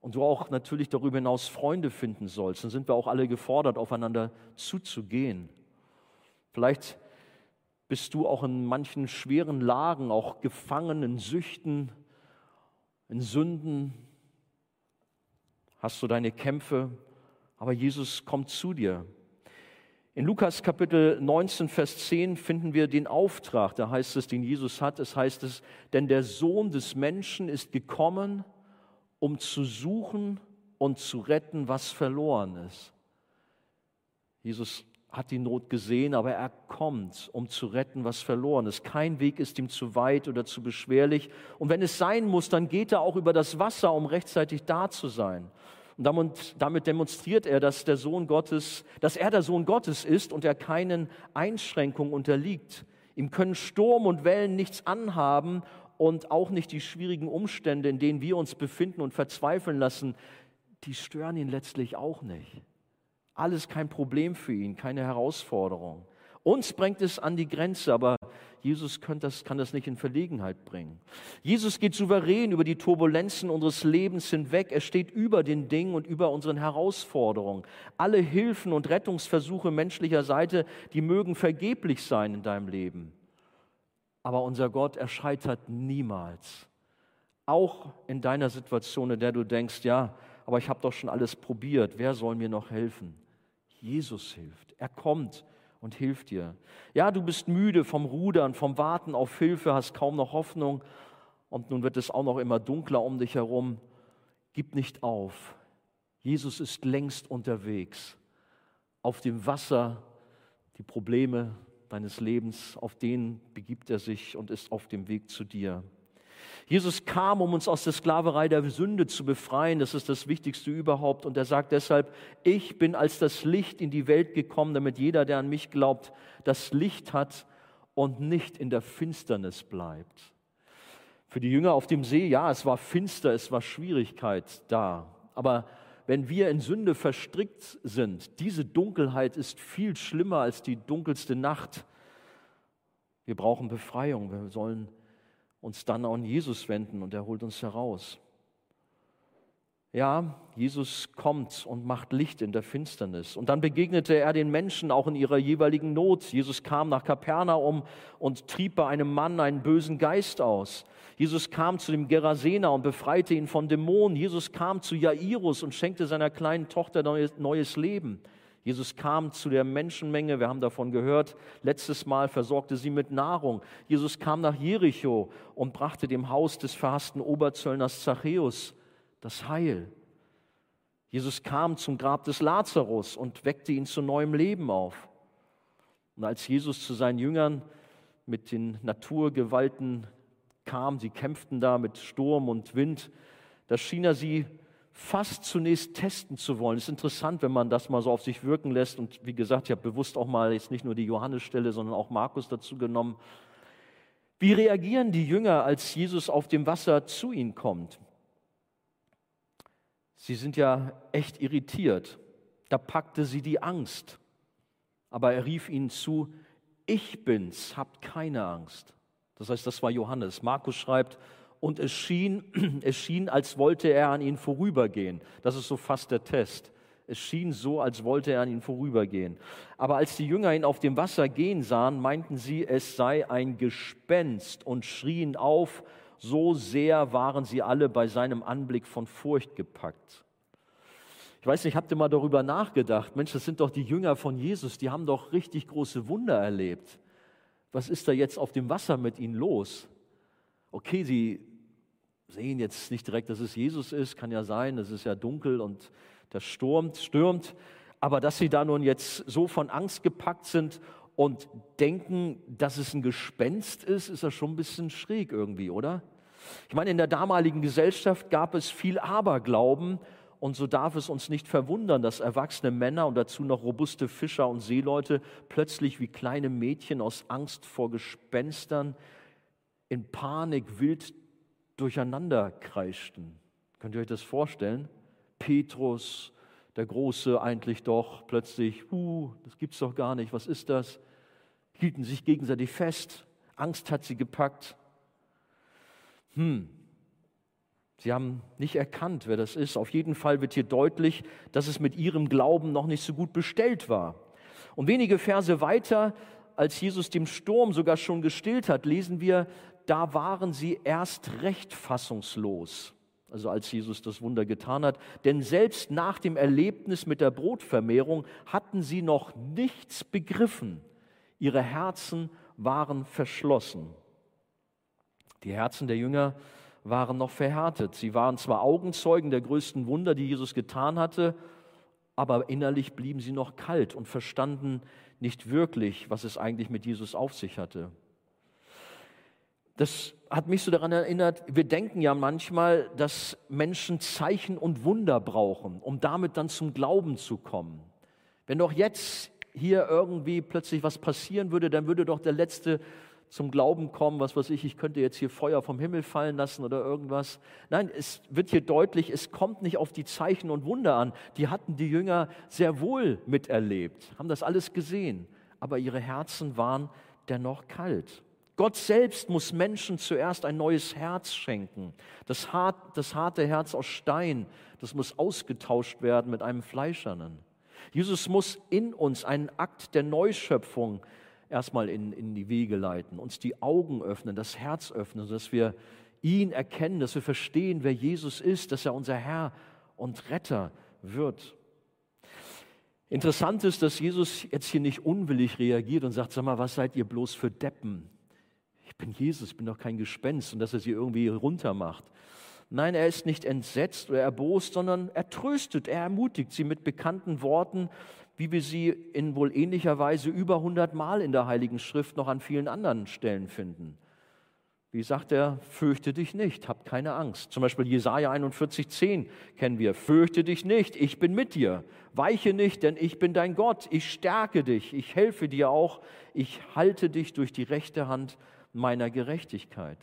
S3: Und du auch natürlich darüber hinaus Freunde finden sollst. Dann sind wir auch alle gefordert, aufeinander zuzugehen. Vielleicht bist du auch in manchen schweren Lagen, auch gefangen in Süchten, in Sünden. Hast du deine Kämpfe, aber Jesus kommt zu dir. In Lukas Kapitel 19, Vers 10 finden wir den Auftrag, da heißt es, den Jesus hat. Es heißt es, denn der Sohn des Menschen ist gekommen, um zu suchen und zu retten, was verloren ist. Jesus hat die Not gesehen, aber er kommt, um zu retten, was verloren ist. Kein Weg ist ihm zu weit oder zu beschwerlich. Und wenn es sein muss, dann geht er auch über das Wasser, um rechtzeitig da zu sein. Und damit demonstriert er, dass der Sohn Gottes, dass er der Sohn Gottes ist und er keinen Einschränkungen unterliegt. Ihm können Sturm und Wellen nichts anhaben und auch nicht die schwierigen Umstände, in denen wir uns befinden und verzweifeln lassen, die stören ihn letztlich auch nicht. Alles kein Problem für ihn, keine Herausforderung. Uns bringt es an die Grenze, aber Jesus kann das, kann das nicht in Verlegenheit bringen. Jesus geht souverän über die Turbulenzen unseres Lebens hinweg. Er steht über den Dingen und über unseren Herausforderungen. Alle Hilfen und Rettungsversuche menschlicher Seite, die mögen vergeblich sein in deinem Leben. Aber unser Gott, er scheitert niemals. Auch in deiner Situation, in der du denkst, ja, aber ich habe doch schon alles probiert. Wer soll mir noch helfen? Jesus hilft. Er kommt und hilft dir. Ja, du bist müde vom Rudern, vom Warten auf Hilfe, hast kaum noch Hoffnung und nun wird es auch noch immer dunkler um dich herum. Gib nicht auf. Jesus ist längst unterwegs. Auf dem Wasser, die Probleme deines Lebens, auf denen begibt er sich und ist auf dem Weg zu dir. Jesus kam, um uns aus der Sklaverei der Sünde zu befreien. Das ist das Wichtigste überhaupt. Und er sagt deshalb, ich bin als das Licht in die Welt gekommen, damit jeder, der an mich glaubt, das Licht hat und nicht in der Finsternis bleibt. Für die Jünger auf dem See, ja, es war finster, es war Schwierigkeit da. Aber wenn wir in Sünde verstrickt sind, diese Dunkelheit ist viel schlimmer als die dunkelste Nacht. Wir brauchen Befreiung. Wir sollen uns dann an Jesus wenden und er holt uns heraus. Ja, Jesus kommt und macht Licht in der Finsternis. Und dann begegnete er den Menschen auch in ihrer jeweiligen Not. Jesus kam nach Kapernaum und trieb bei einem Mann einen bösen Geist aus. Jesus kam zu dem Gerasener und befreite ihn von Dämonen. Jesus kam zu Jairus und schenkte seiner kleinen Tochter neues Leben. Jesus kam zu der Menschenmenge, wir haben davon gehört, letztes Mal versorgte sie mit Nahrung. Jesus kam nach Jericho und brachte dem Haus des verhassten Oberzöllners Zachäus das Heil. Jesus kam zum Grab des Lazarus und weckte ihn zu neuem Leben auf. Und als Jesus zu seinen Jüngern mit den Naturgewalten kam, sie kämpften da mit Sturm und Wind, da schien er sie fast zunächst testen zu wollen. Es ist interessant, wenn man das mal so auf sich wirken lässt. Und wie gesagt, ich habe bewusst auch mal jetzt nicht nur die Johannesstelle, sondern auch Markus dazu genommen. Wie reagieren die Jünger, als Jesus auf dem Wasser zu ihnen kommt? Sie sind ja echt irritiert. Da packte sie die Angst. Aber er rief ihnen zu, ich bin's, habt keine Angst. Das heißt, das war Johannes. Markus schreibt, und es schien, es schien, als wollte er an ihnen vorübergehen. Das ist so fast der Test. Es schien so, als wollte er an ihnen vorübergehen. Aber als die Jünger ihn auf dem Wasser gehen sahen, meinten sie, es sei ein Gespenst und schrien auf, so sehr waren sie alle bei seinem Anblick von Furcht gepackt. Ich weiß nicht, habt ihr mal darüber nachgedacht? Mensch, das sind doch die Jünger von Jesus, die haben doch richtig große Wunder erlebt. Was ist da jetzt auf dem Wasser mit ihnen los? Okay, sie sehen jetzt nicht direkt, dass es Jesus ist, kann ja sein, es ist ja dunkel und das stürmt, stürmt, aber dass sie da nun jetzt so von Angst gepackt sind und denken, dass es ein Gespenst ist, ist ja schon ein bisschen schräg irgendwie, oder? Ich meine, in der damaligen Gesellschaft gab es viel Aberglauben und so darf es uns nicht verwundern, dass erwachsene Männer und dazu noch robuste Fischer und Seeleute plötzlich wie kleine Mädchen aus Angst vor Gespenstern in Panik wild durcheinander kreischten. Könnt ihr euch das vorstellen? Petrus, der Große, eigentlich doch plötzlich, uh, das gibt's doch gar nicht, was ist das? Hielten sich gegenseitig fest, Angst hat sie gepackt. Hm, Sie haben nicht erkannt, wer das ist. Auf jeden Fall wird hier deutlich, dass es mit ihrem Glauben noch nicht so gut bestellt war. Und wenige Verse weiter, als Jesus dem Sturm sogar schon gestillt hat, lesen wir, da waren sie erst recht fassungslos. Also als Jesus das Wunder getan hat. Denn selbst nach dem Erlebnis mit der Brotvermehrung hatten sie noch nichts begriffen. Ihre Herzen waren verschlossen. Die Herzen der Jünger waren noch verhärtet. Sie waren zwar Augenzeugen der größten Wunder, die Jesus getan hatte, aber innerlich blieben sie noch kalt und verstanden nicht wirklich, was es eigentlich mit Jesus auf sich hatte. Das hat mich so daran erinnert, wir denken ja manchmal, dass Menschen Zeichen und Wunder brauchen, um damit dann zum Glauben zu kommen. Wenn doch jetzt hier irgendwie plötzlich was passieren würde, dann würde doch der letzte zum Glauben kommen, was weiß ich, ich könnte jetzt hier Feuer vom Himmel fallen lassen oder irgendwas. Nein, es wird hier deutlich, es kommt nicht auf die Zeichen und Wunder an. Die hatten die Jünger sehr wohl miterlebt, haben das alles gesehen, aber ihre Herzen waren dennoch kalt. Gott selbst muss Menschen zuerst ein neues Herz schenken. Das, hart, das harte Herz aus Stein, das muss ausgetauscht werden mit einem fleischernen. Jesus muss in uns einen Akt der Neuschöpfung erstmal in, in die Wege leiten, uns die Augen öffnen, das Herz öffnen, sodass wir ihn erkennen, dass wir verstehen, wer Jesus ist, dass er unser Herr und Retter wird. Interessant ist, dass Jesus jetzt hier nicht unwillig reagiert und sagt, sag mal, was seid ihr bloß für Deppen? Ich bin Jesus, ich bin doch kein Gespenst und dass er sie irgendwie runtermacht. Nein, er ist nicht entsetzt oder erbost, sondern er tröstet, er ermutigt sie mit bekannten Worten wie wir sie in wohl ähnlicher Weise über 100 Mal in der Heiligen Schrift noch an vielen anderen Stellen finden. Wie sagt er, fürchte dich nicht, hab keine Angst. Zum Beispiel Jesaja 41, 10 kennen wir. Fürchte dich nicht, ich bin mit dir. Weiche nicht, denn ich bin dein Gott. Ich stärke dich, ich helfe dir auch. Ich halte dich durch die rechte Hand meiner Gerechtigkeit.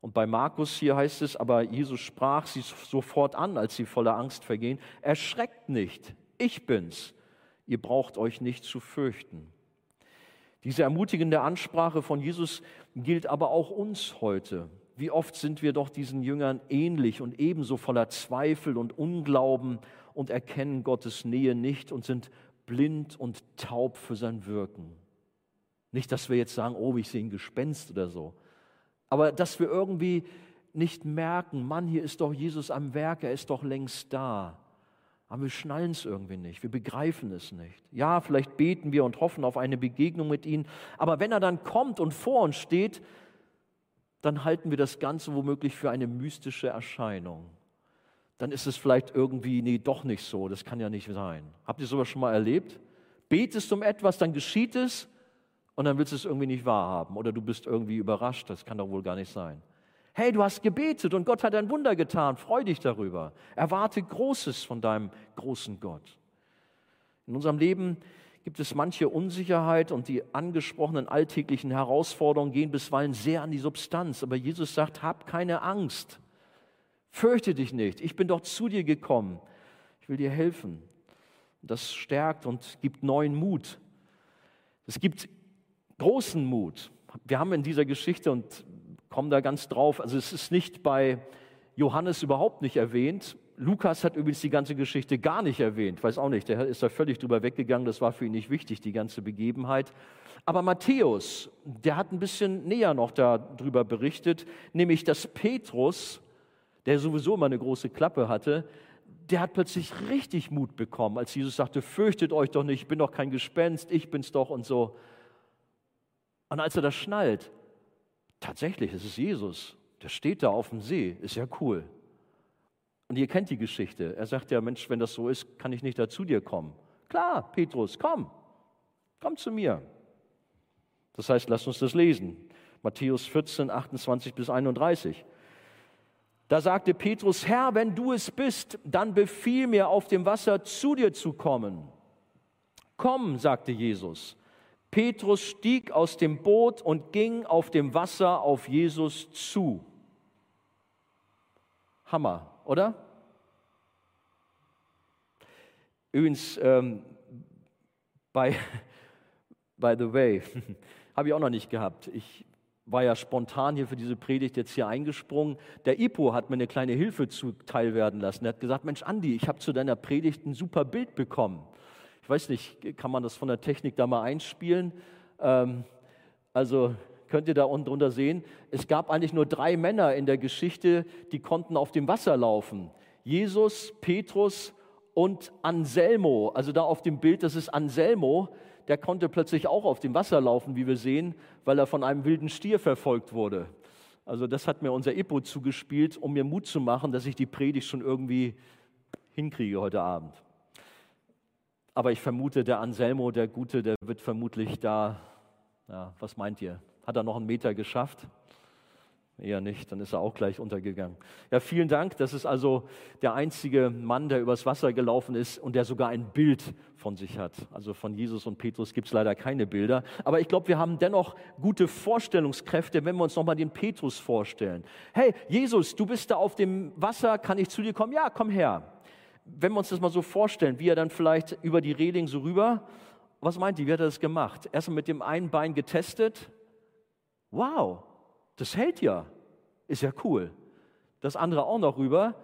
S3: Und bei Markus hier heißt es, aber Jesus sprach sie sofort an, als sie voller Angst vergehen. Erschreckt nicht, ich bin's. Ihr braucht euch nicht zu fürchten. Diese ermutigende Ansprache von Jesus gilt aber auch uns heute. Wie oft sind wir doch diesen Jüngern ähnlich und ebenso voller Zweifel und Unglauben und erkennen Gottes Nähe nicht und sind blind und taub für sein Wirken. Nicht, dass wir jetzt sagen, oh, ich sehe ein Gespenst oder so, aber dass wir irgendwie nicht merken, Mann, hier ist doch Jesus am Werk, er ist doch längst da. Aber wir schnallen es irgendwie nicht, wir begreifen es nicht. Ja, vielleicht beten wir und hoffen auf eine Begegnung mit ihm, aber wenn er dann kommt und vor uns steht, dann halten wir das Ganze womöglich für eine mystische Erscheinung. Dann ist es vielleicht irgendwie, nee, doch nicht so, das kann ja nicht sein. Habt ihr sowas schon mal erlebt? Betest um etwas, dann geschieht es und dann willst du es irgendwie nicht wahrhaben oder du bist irgendwie überrascht, das kann doch wohl gar nicht sein. Hey, du hast gebetet und Gott hat ein Wunder getan. Freu dich darüber. Erwarte Großes von deinem großen Gott. In unserem Leben gibt es manche Unsicherheit und die angesprochenen alltäglichen Herausforderungen gehen bisweilen sehr an die Substanz. Aber Jesus sagt, hab keine Angst. Fürchte dich nicht. Ich bin doch zu dir gekommen. Ich will dir helfen. Das stärkt und gibt neuen Mut. Es gibt großen Mut. Wir haben in dieser Geschichte, und komme da ganz drauf. Also es ist nicht bei Johannes überhaupt nicht erwähnt. Lukas hat übrigens die ganze Geschichte gar nicht erwähnt. Weiß auch nicht, der ist da völlig drüber weggegangen. Das war für ihn nicht wichtig, die ganze Begebenheit. Aber Matthäus, der hat ein bisschen näher noch darüber berichtet, nämlich dass Petrus, der sowieso immer eine große Klappe hatte, der hat plötzlich richtig Mut bekommen, als Jesus sagte, fürchtet euch doch nicht, ich bin doch kein Gespenst, ich bin's doch und so. Und als er das schnallt, tatsächlich, es ist Jesus, der steht da auf dem See, ist ja cool. Und ihr kennt die Geschichte. Er sagt ja, Mensch, wenn das so ist, kann ich nicht da zu dir kommen. Klar, Petrus, komm, komm zu mir. Das heißt, lass uns das lesen. Matthäus 14, 28 bis 31. Da sagte Petrus, Herr, wenn du es bist, dann befiehl mir, auf dem Wasser zu dir zu kommen. Komm, sagte Jesus. Petrus stieg aus dem Boot und ging auf dem Wasser auf Jesus zu. Hammer, oder? Übrigens, ähm, by, by the way, habe ich auch noch nicht gehabt. Ich war ja spontan hier für diese Predigt jetzt hier eingesprungen. Der Ipo hat mir eine kleine Hilfe zuteil werden lassen. Er hat gesagt, Mensch Andi, ich habe zu deiner Predigt ein super Bild bekommen. Ich weiß nicht, kann man das von der Technik da mal einspielen? Ähm, also könnt ihr da unten drunter sehen, es gab eigentlich nur drei Männer in der Geschichte, die konnten auf dem Wasser laufen. Jesus, Petrus und Anselmo. Also da auf dem Bild, das ist Anselmo, der konnte plötzlich auch auf dem Wasser laufen, wie wir sehen, weil er von einem wilden Stier verfolgt wurde. Also das hat mir unser Ippo zugespielt, um mir Mut zu machen, dass ich die Predigt schon irgendwie hinkriege heute Abend. Aber ich vermute, der Anselmo, der Gute, der wird vermutlich da, ja, was meint ihr? Hat er noch einen Meter geschafft? Eher nicht, dann ist er auch gleich untergegangen. Ja, vielen Dank. Das ist also der einzige Mann, der übers Wasser gelaufen ist und der sogar ein Bild von sich hat. Also von Jesus und Petrus gibt es leider keine Bilder. Aber ich glaube, wir haben dennoch gute Vorstellungskräfte, wenn wir uns nochmal den Petrus vorstellen. Hey, Jesus, du bist da auf dem Wasser, kann ich zu dir kommen? Ja, komm her wenn wir uns das mal so vorstellen, wie er dann vielleicht über die Reling so rüber, was meint ihr, wie hat er das gemacht? Erstmal mit dem einen Bein getestet. Wow, das hält ja. Ist ja cool. Das andere auch noch rüber.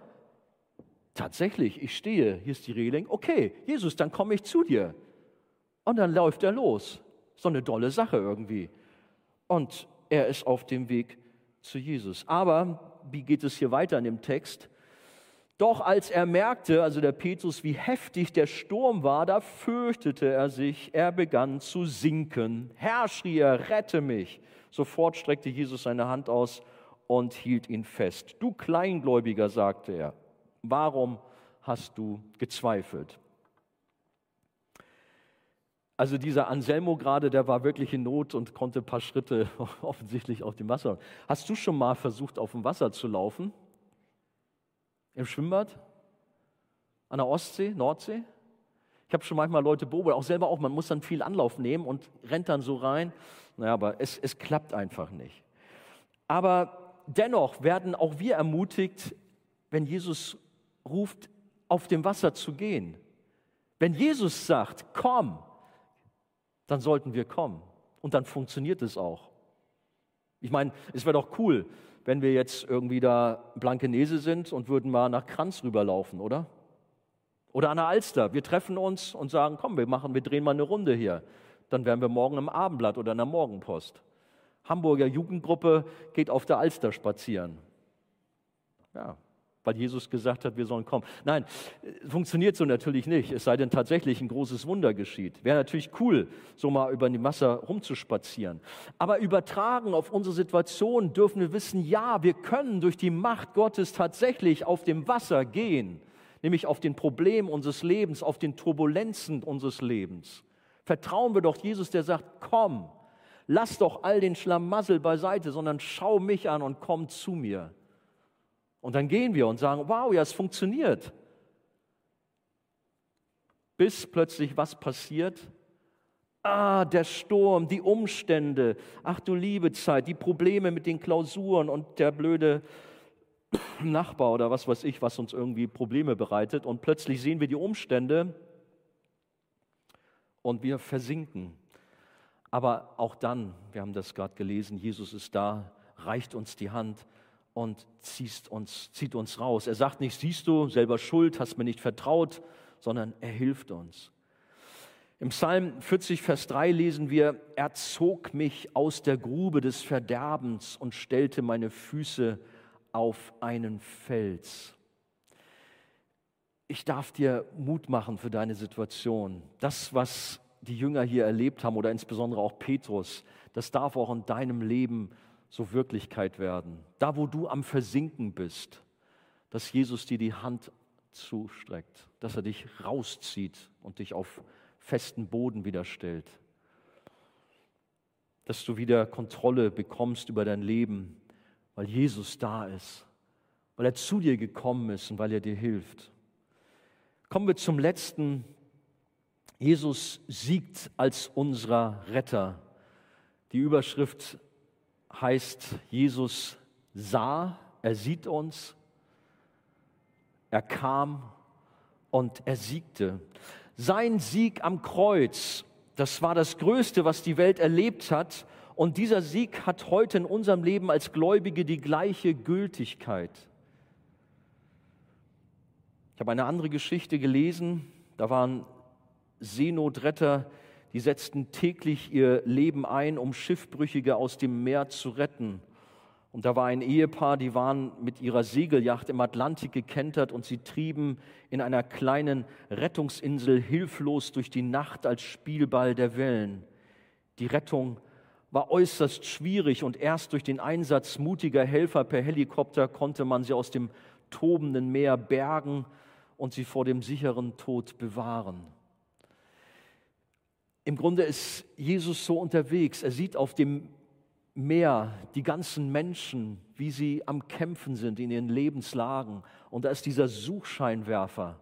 S3: Tatsächlich, ich stehe, hier ist die Reling. Okay, Jesus, dann komme ich zu dir. Und dann läuft er los. So eine dolle Sache irgendwie. Und er ist auf dem Weg zu Jesus. Aber wie geht es hier weiter in dem Text? Doch als er merkte, also der Petrus, wie heftig der Sturm war, da fürchtete er sich, er begann zu sinken. Herr, schrie er, rette mich. Sofort streckte Jesus seine Hand aus und hielt ihn fest. Du Kleingläubiger, sagte er, warum hast du gezweifelt? Also dieser Anselmo gerade, der war wirklich in Not und konnte ein paar Schritte offensichtlich auf dem Wasser. Hast du schon mal versucht, auf dem Wasser zu laufen? Im Schwimmbad? An der Ostsee, Nordsee? Ich habe schon manchmal Leute beobachtet, auch selber auch, man muss dann viel Anlauf nehmen und rennt dann so rein. Naja, aber es, es klappt einfach nicht. Aber dennoch werden auch wir ermutigt, wenn Jesus ruft, auf dem Wasser zu gehen. Wenn Jesus sagt, komm, dann sollten wir kommen. Und dann funktioniert es auch. Ich meine, es wäre doch cool, wenn wir jetzt irgendwie da Blankenese sind und würden mal nach Kranz rüberlaufen, oder? Oder an der Alster. Wir treffen uns und sagen, komm, wir machen, wir drehen mal eine Runde hier. Dann wären wir morgen im Abendblatt oder in der Morgenpost. Hamburger Jugendgruppe geht auf der Alster spazieren. Ja, weil Jesus gesagt hat, wir sollen kommen. Nein, funktioniert so natürlich nicht, es sei denn tatsächlich ein großes Wunder geschieht. Wäre natürlich cool, so mal über die Wasser rumzuspazieren. Aber übertragen auf unsere Situation dürfen wir wissen, ja, wir können durch die Macht Gottes tatsächlich auf dem Wasser gehen, nämlich auf den Problemen unseres Lebens, auf den Turbulenzen unseres Lebens. Vertrauen wir doch Jesus, der sagt, komm, lass doch all den Schlamassel beiseite, sondern schau mich an und komm zu mir. Und dann gehen wir und sagen, wow, ja, es funktioniert. Bis plötzlich was passiert? Ah, der Sturm, die Umstände, ach du liebe Zeit, die Probleme mit den Klausuren und der blöde Nachbar oder was weiß ich, was uns irgendwie Probleme bereitet. Und plötzlich sehen wir die Umstände und wir versinken. Aber auch dann, wir haben das gerade gelesen, Jesus ist da, reicht uns die Hand und zieht uns, zieht uns raus. Er sagt nicht, siehst du, selber schuld, hast mir nicht vertraut, sondern er hilft uns. Im Psalm 40, Vers 3 lesen wir, er zog mich aus der Grube des Verderbens und stellte meine Füße auf einen Fels. Ich darf dir Mut machen für deine Situation. Das, was die Jünger hier erlebt haben oder insbesondere auch Petrus, das darf auch in deinem Leben so Wirklichkeit werden. Da, wo du am Versinken bist, dass Jesus dir die Hand zustreckt, dass er dich rauszieht und dich auf festen Boden wieder stellt. Dass du wieder Kontrolle bekommst über dein Leben, weil Jesus da ist, weil er zu dir gekommen ist und weil er dir hilft. Kommen wir zum letzten. Jesus siegt als unser Retter. Die Überschrift heißt, Jesus sah, er sieht uns, er kam und er siegte. Sein Sieg am Kreuz, das war das Größte, was die Welt erlebt hat. Und dieser Sieg hat heute in unserem Leben als Gläubige die gleiche Gültigkeit. Ich habe eine andere Geschichte gelesen, da waren Seenotretter, die setzten täglich ihr Leben ein, um Schiffbrüchige aus dem Meer zu retten. Und da war ein Ehepaar, die waren mit ihrer Segelyacht im Atlantik gekentert und sie trieben in einer kleinen Rettungsinsel hilflos durch die Nacht als Spielball der Wellen. Die Rettung war äußerst schwierig und erst durch den Einsatz mutiger Helfer per Helikopter konnte man sie aus dem tobenden Meer bergen und sie vor dem sicheren Tod bewahren. Im Grunde ist Jesus so unterwegs. Er sieht auf dem Meer die ganzen Menschen, wie sie am Kämpfen sind in ihren Lebenslagen. Und da ist dieser Suchscheinwerfer.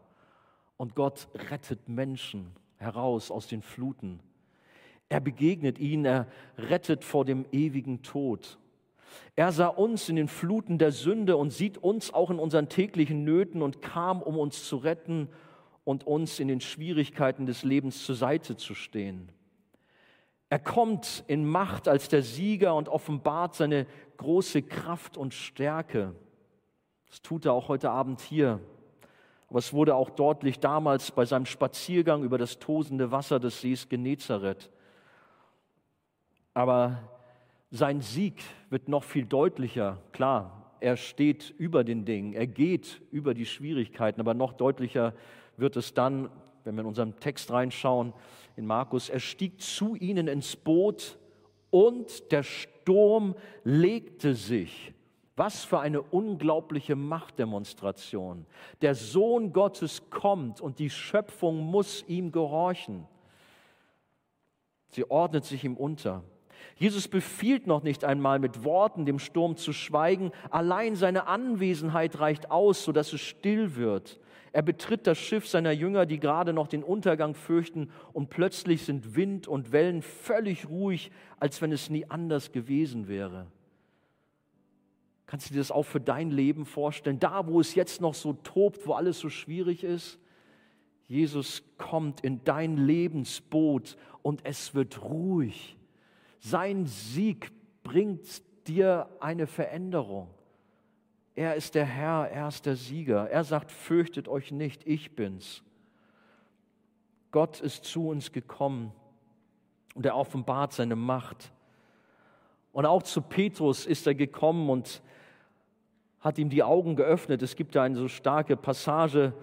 S3: Und Gott rettet Menschen heraus aus den Fluten. Er begegnet ihnen, er rettet vor dem ewigen Tod. Er sah uns in den Fluten der Sünde und sieht uns auch in unseren täglichen Nöten und kam, um uns zu retten und uns in den Schwierigkeiten des Lebens zur Seite zu stehen. Er kommt in Macht als der Sieger und offenbart seine große Kraft und Stärke. Das tut er auch heute Abend hier. Aber es wurde auch deutlich damals bei seinem Spaziergang über das tosende Wasser des Sees Genezareth. Aber sein Sieg wird noch viel deutlicher. Klar, er steht über den Dingen, er geht über die Schwierigkeiten, aber noch deutlicher wird es dann, wenn wir in unseren Text reinschauen, in Markus, er stieg zu ihnen ins Boot und der Sturm legte sich. Was für eine unglaubliche Machtdemonstration. Der Sohn Gottes kommt und die Schöpfung muss ihm gehorchen. Sie ordnet sich ihm unter. Jesus befiehlt noch nicht einmal mit Worten dem Sturm zu schweigen. Allein seine Anwesenheit reicht aus, sodass es still wird. Er betritt das Schiff seiner Jünger, die gerade noch den Untergang fürchten, und plötzlich sind Wind und Wellen völlig ruhig, als wenn es nie anders gewesen wäre. Kannst du dir das auch für dein Leben vorstellen? Da, wo es jetzt noch so tobt, wo alles so schwierig ist, Jesus kommt in dein Lebensboot und es wird ruhig. Sein Sieg bringt dir eine Veränderung. Er ist der Herr, er ist der Sieger. Er sagt, fürchtet euch nicht, ich bin's. Gott ist zu uns gekommen und er offenbart seine Macht. Und auch zu Petrus ist er gekommen und hat ihm die Augen geöffnet. Es gibt da eine so starke Passage,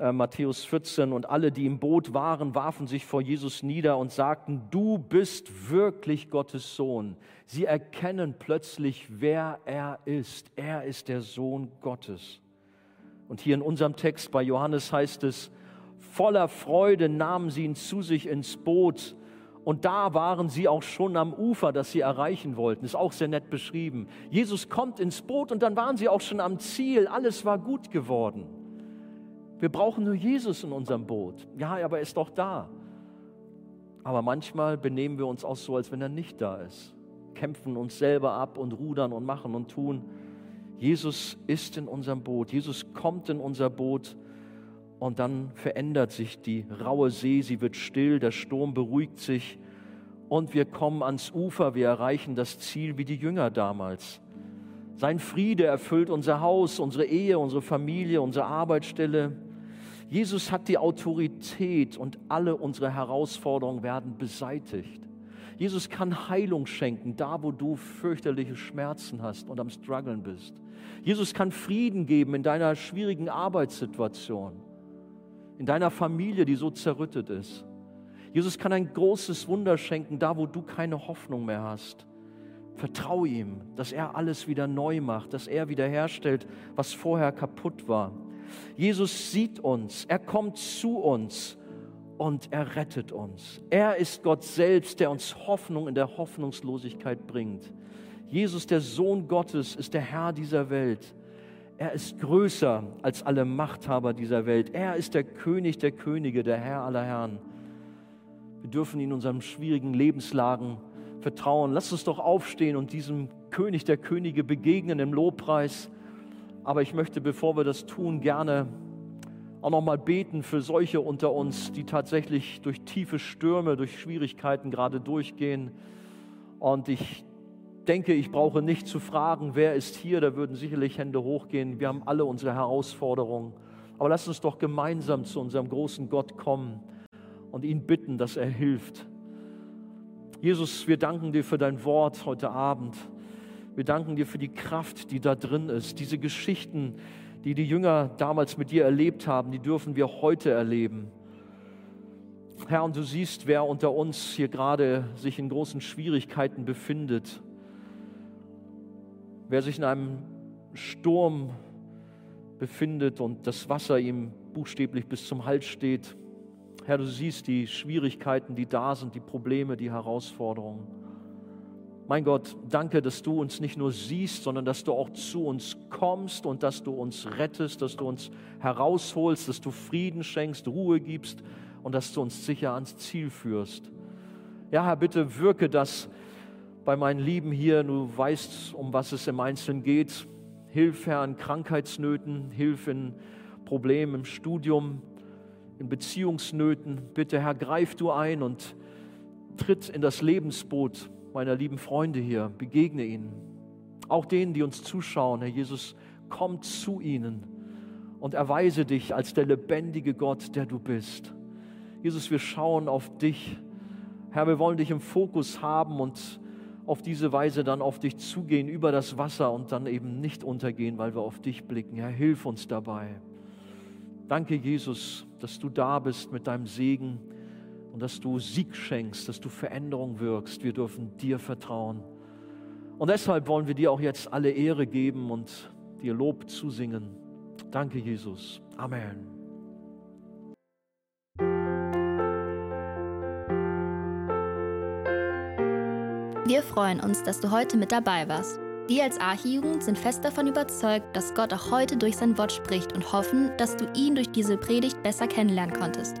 S3: äh, Matthäus 14, und alle, die im Boot waren, warfen sich vor Jesus nieder und sagten, du bist wirklich Gottes Sohn. Sie erkennen plötzlich, wer er ist. Er ist der Sohn Gottes. Und hier in unserem Text bei Johannes heißt es, voller Freude nahmen sie ihn zu sich ins Boot und da waren sie auch schon am Ufer, das sie erreichen wollten. Ist auch sehr nett beschrieben. Jesus kommt ins Boot und dann waren sie auch schon am Ziel. Alles war gut geworden. Wir brauchen nur Jesus in unserem Boot. Ja, aber er ist doch da. Aber manchmal benehmen wir uns auch so, als wenn er nicht da ist. Kämpfen uns selber ab und rudern und machen und tun. Jesus ist in unserem Boot. Jesus kommt in unser Boot und dann verändert sich die raue See, sie wird still, der Sturm beruhigt sich und wir kommen ans Ufer, wir erreichen das Ziel wie die Jünger damals. Sein Friede erfüllt unser Haus, unsere Ehe, unsere Familie, unsere Arbeitsstelle. Jesus hat die Autorität und alle unsere Herausforderungen werden beseitigt. Jesus kann Heilung schenken, da wo du fürchterliche Schmerzen hast und am Struggeln bist. Jesus kann Frieden geben in deiner schwierigen Arbeitssituation in deiner Familie, die so zerrüttet ist. Jesus kann ein großes Wunder schenken, da wo du keine Hoffnung mehr hast. Vertraue ihm, dass er alles wieder neu macht, dass er wiederherstellt, was vorher kaputt war. Jesus sieht uns, er kommt zu uns und er rettet uns. Er ist Gott selbst, der uns Hoffnung in der Hoffnungslosigkeit bringt. Jesus, der Sohn Gottes, ist der Herr dieser Welt. Er ist größer als alle Machthaber dieser Welt. Er ist der König der Könige, der Herr aller Herren. Wir dürfen in unseren schwierigen Lebenslagen vertrauen. Lass uns doch aufstehen und diesem König der Könige begegnen im Lobpreis. Aber ich möchte, bevor wir das tun, gerne auch noch mal beten für solche unter uns, die tatsächlich durch tiefe Stürme, durch Schwierigkeiten gerade durchgehen. Und ich denke, ich brauche nicht zu fragen, wer ist hier, da würden sicherlich Hände hochgehen. Wir haben alle unsere Herausforderungen. Aber lass uns doch gemeinsam zu unserem großen Gott kommen und ihn bitten, dass er hilft. Jesus, wir danken dir für dein Wort heute Abend. Wir danken dir für die Kraft, die da drin ist. Diese Geschichten, die die Jünger damals mit dir erlebt haben, die dürfen wir heute erleben. Herr, und du siehst, wer unter uns hier gerade sich in großen Schwierigkeiten befindet. Wer sich in einem Sturm befindet und das Wasser ihm buchstäblich bis zum Hals steht, Herr, du siehst die Schwierigkeiten, die da sind, die Probleme, die Herausforderungen. Mein Gott, danke, dass du uns nicht nur siehst, sondern dass du auch zu uns kommst und dass du uns rettest, dass du uns herausholst, dass du Frieden schenkst, Ruhe gibst und dass du uns sicher ans Ziel führst. Ja, Herr, bitte wirke das bei meinen Lieben hier. Du weißt, um was es im Einzelnen geht. Hilf, Herr, in Krankheitsnöten, hilf in Problemen im Studium, in Beziehungsnöten. Bitte, Herr, greif du ein und tritt in das Lebensboot meiner lieben Freunde hier. Begegne ihnen. Auch denen, die uns zuschauen, Herr Jesus, komm zu ihnen und erweise dich als der lebendige Gott, der du bist. Jesus, wir schauen auf dich. Herr, wir wollen dich im Fokus haben und auf diese Weise dann auf dich zugehen über das Wasser und dann eben nicht untergehen, weil wir auf dich blicken. Herr, hilf uns dabei. Danke, Jesus, dass du da bist mit deinem Segen und dass du Sieg schenkst, dass du Veränderung wirkst. Wir dürfen dir vertrauen. Und deshalb wollen wir dir auch jetzt alle Ehre geben und dir Lob zusingen. Danke, Jesus. Amen.
S1: Wir freuen uns, dass du heute mit dabei warst. Wir als Archijugend sind fest davon überzeugt, dass Gott auch heute durch sein Wort spricht und hoffen, dass du ihn durch diese Predigt besser kennenlernen konntest.